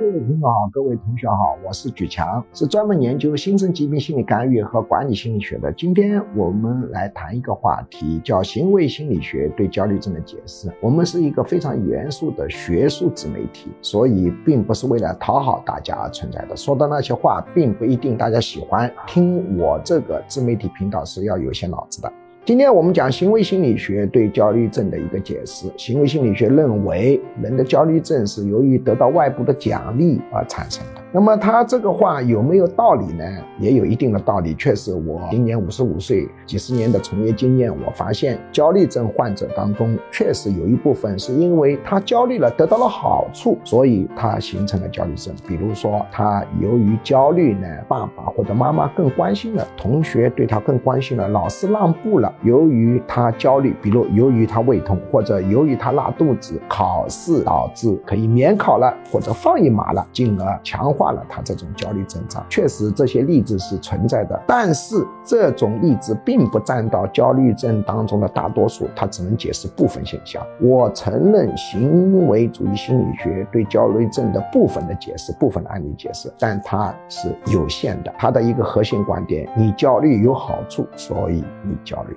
各位朋友好，各位同学好，我是举强，是专门研究新生疾病心理干预和管理心理学的。今天我们来谈一个话题，叫行为心理学对焦虑症的解释。我们是一个非常严肃的学术自媒体，所以并不是为了讨好大家而存在的。说的那些话，并不一定大家喜欢。听我这个自媒体频道是要有些脑子的。今天我们讲行为心理学对焦虑症的一个解释。行为心理学认为，人的焦虑症是由于得到外部的奖励而产生的。那么他这个话有没有道理呢？也有一定的道理。确实，我今年五十五岁，几十年的从业经验，我发现焦虑症患者当中，确实有一部分是因为他焦虑了，得到了好处，所以他形成了焦虑症。比如说，他由于焦虑呢，爸爸或者妈妈更关心了，同学对他更关心了，老师让步了。由于他焦虑，比如由于他胃痛，或者由于他拉肚子，考试导致可以免考了，或者放一马了，进而强化。化了他这种焦虑症状，确实这些例子是存在的，但是这种例子并不占到焦虑症当中的大多数，它只能解释部分现象。我承认行为主义心理学对焦虑症的部分的解释、部分的案例解释，但它是有限的。它的一个核心观点：你焦虑有好处，所以你焦虑。